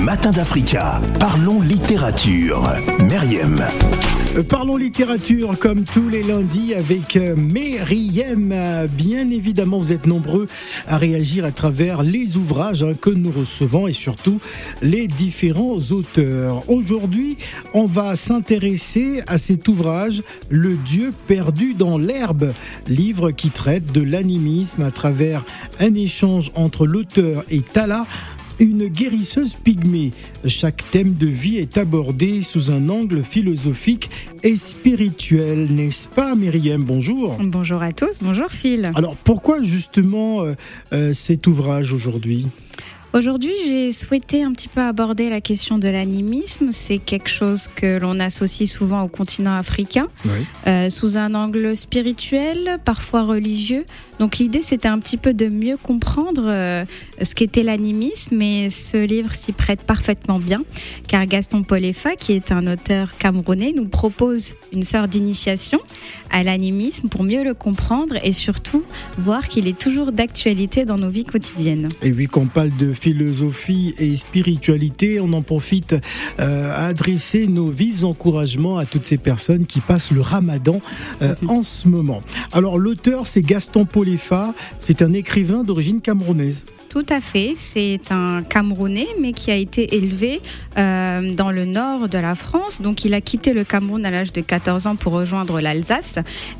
matins d'Africa. Parlons littérature. Meriem. Euh, Parlons littérature comme tous les lundis avec euh, Meriem. Euh, Bien évidemment, vous êtes nombreux à réagir à travers les ouvrages hein, que nous recevons et surtout les différents auteurs. Aujourd'hui, on va s'intéresser à cet ouvrage Le Dieu perdu dans l'herbe, livre qui traite de l'animisme à travers un échange entre l'auteur et Tala, une guérisseuse pygmée. Chaque thème de vie est abordé sous un angle philosophique et spirituel, n'est-ce pas Myriam? Bonjour. Bonjour à tous, bonjour Phil. Alors pourquoi justement euh, euh, cet ouvrage aujourd'hui? Aujourd'hui, j'ai souhaité un petit peu aborder la question de l'animisme. C'est quelque chose que l'on associe souvent au continent africain, oui. euh, sous un angle spirituel, parfois religieux. Donc l'idée, c'était un petit peu de mieux comprendre euh, ce qu'était l'animisme, et ce livre s'y prête parfaitement bien, car Gaston Polefa, qui est un auteur camerounais, nous propose une sorte d'initiation à l'animisme pour mieux le comprendre et surtout voir qu'il est toujours d'actualité dans nos vies quotidiennes. Et vu qu'on parle de philosophie et spiritualité, on en profite euh, à adresser nos vifs encouragements à toutes ces personnes qui passent le ramadan euh, en ce moment. Alors l'auteur, c'est Gaston Polefa, c'est un écrivain d'origine camerounaise. Tout à fait, c'est un Camerounais, mais qui a été élevé euh, dans le nord de la France. Donc il a quitté le Cameroun à l'âge de 14 ans pour rejoindre l'Alsace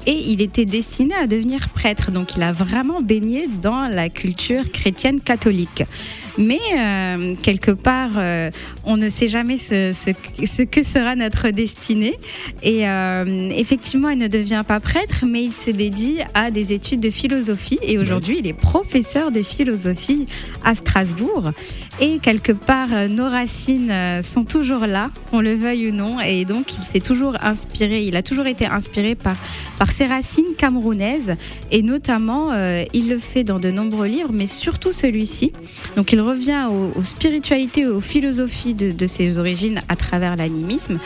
et il était destiné à devenir prêtre. Donc il a vraiment baigné dans la culture chrétienne catholique. Mais euh, quelque part, euh, on ne sait jamais ce, que sera notre destinée. Et effectivement, il ne devient pas prêtre, mais il se dédie à des études de philosophie. Et aujourd'hui, il est professeur de philosophie à Strasbourg. Et quelque part, nos racines sont toujours là, qu'on le veuille ou non. Et donc, il s'est toujours inspiré, il a toujours été inspiré par, par ses racines camerounaises. Et notamment, euh, il le fait dans de nombreux livres, mais surtout celui-ci. Donc, il revient aux, spiritualités, aux philosophies de, de ses origines à travers l'animisme.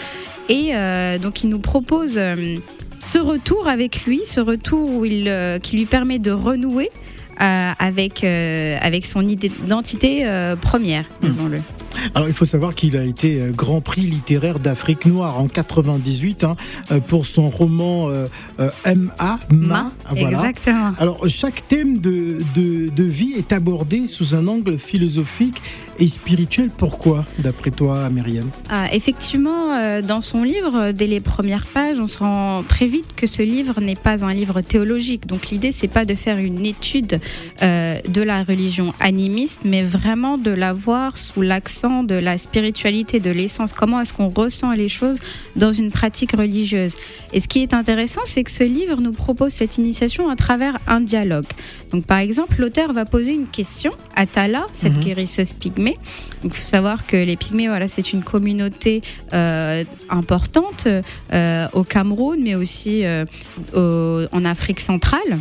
Et euh, donc, il nous propose euh, ce retour avec lui, ce retour où il, euh, qui lui permet de renouer euh, avec, euh, avec son identité euh, première, disons-le. Alors il faut savoir qu'il a été Grand Prix littéraire d'Afrique noire en 98 hein, pour son roman euh, M.A. Ma. Voilà. Exactement. Alors chaque thème de, de, de, vie est abordé sous un angle philosophique et spirituel. Pourquoi, d'après toi, Myriam? Ah, Effectivement, euh, dans son livre, dès les premières pages, on se rend très vite que ce livre n'est pas un livre théologique. Donc l'idée, c'est pas de faire une étude euh, de la religion animiste, mais vraiment de la voir sous l'accent de la spiritualité, de l'essence. Comment est-ce qu'on ressent les choses dans une pratique religieuse? Et ce qui est intéressant, c'est que ce livre nous propose cette initiation à travers un dialogue. Donc par exemple, l'auteur va poser une question à Tala, cette mm -hmm. guérisseuse pygmée. Il faut savoir que les Pygmées, voilà, c'est une communauté euh, importante euh, au Cameroun, mais aussi euh, au, en Afrique centrale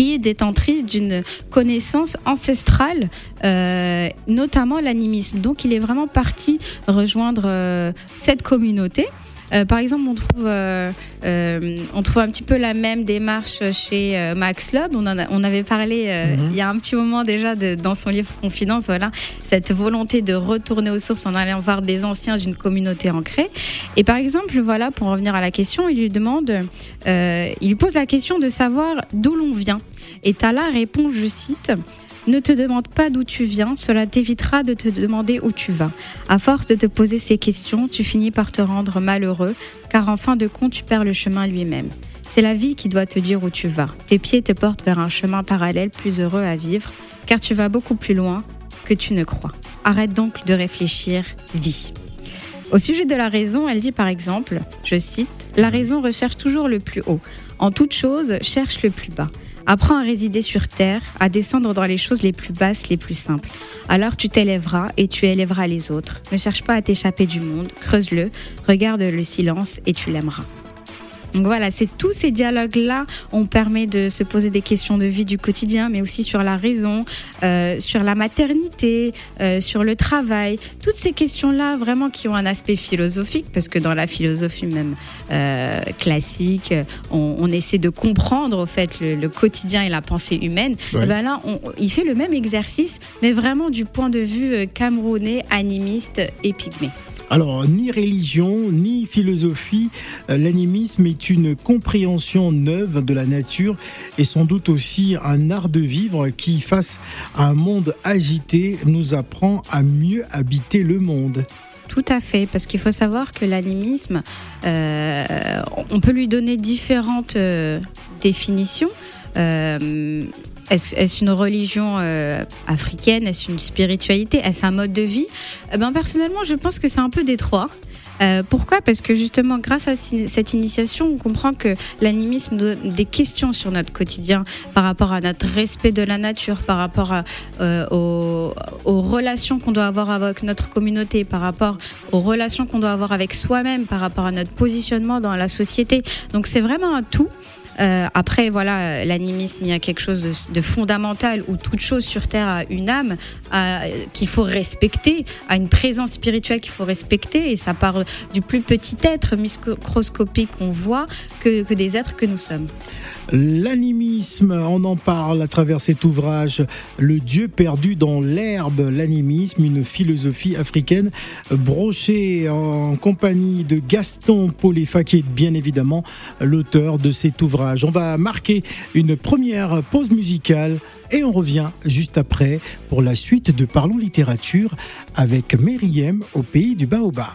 qui est détentrice d'une connaissance ancestrale, euh, notamment l'animisme. Donc il est vraiment parti rejoindre euh, cette communauté. Euh, par exemple, on trouve, euh, euh, on trouve un petit peu la même démarche chez Max Loeb. On, en a, on avait parlé -hmm. il y a un petit moment déjà de, dans son livre Confidence, voilà, cette volonté de retourner aux sources en allant voir des anciens d'une communauté ancrée. Et par exemple, voilà, pour revenir à la question, il lui demande, il lui pose la question de savoir d'où l'on vient. Et Tala répond, je cite, ne te demande pas d'où tu viens, cela t'évitera de te demander où tu vas. À force de te poser ces questions, tu finis par te rendre malheureux, car en fin de compte, tu perds le chemin lui-même. C'est la vie qui doit te dire où tu vas. Tes pieds te portent vers un chemin parallèle plus heureux à vivre, car tu vas beaucoup plus loin que tu ne crois. Arrête donc de réfléchir, vis. Au sujet de la raison, elle dit par exemple, je cite, La raison recherche toujours le plus haut. En toute chose, cherche le plus bas. Apprends à résider sur terre, à descendre dans les choses les plus basses, les plus simples. Alors tu t'élèveras et tu élèveras les autres. Ne cherche pas à t'échapper du monde, creuse-le, regarde le silence et tu l'aimeras. Donc voilà, c'est tous ces dialogues-là, on permet de se poser des questions de vie du quotidien, mais aussi sur la raison, euh, sur la maternité, euh, sur le travail. Toutes ces questions-là, vraiment qui ont un aspect philosophique, parce que dans la philosophie même euh, classique, on, essaie de comprendre au fait le, quotidien et la pensée humaine. Et ben là, on, il fait le même exercice, mais vraiment du point de vue camerounais, animiste et pygmée. Alors, ni religion, ni philosophie, euh, l'animisme est une compréhension neuve de la nature et sans doute aussi un art de vivre qui, face à un monde agité, nous apprend à mieux habiter le monde. Tout à fait, parce qu'il faut savoir que l'animisme, euh, on peut lui donner différentes euh, définitions. Est-ce une religion euh, africaine? Est-ce une spiritualité? Est-ce un mode de vie? Eh ben, Personnellement, je pense que c'est un peu des trois. Euh, pourquoi? Parce que justement, grâce à cette initiation, on comprend que l'animisme donne des questions sur notre quotidien par rapport à notre respect de la nature, par rapport euh, aux, aux, relations qu'on doit avoir avec notre communauté, par rapport aux relations qu'on doit avoir avec soi-même, par rapport à notre positionnement dans la société. Donc c'est vraiment un tout. Euh, après, voilà, l'animisme, il y a quelque chose de, fondamental où toute chose sur Terre a une âme qu'il faut respecter, a une présence spirituelle qu'il faut respecter, et ça part du plus petit être microscopique qu'on voit que, que des êtres que nous sommes. L'animisme, on en parle à travers cet ouvrage, Le Dieu perdu dans l'herbe, l'animisme, une philosophie africaine brochée en compagnie de Gaston Poléfa, qui est bien évidemment l'auteur de cet ouvrage. On va marquer une première pause musicale et on revient juste après pour la suite de Parlons littérature avec Meriem au pays du Baobab.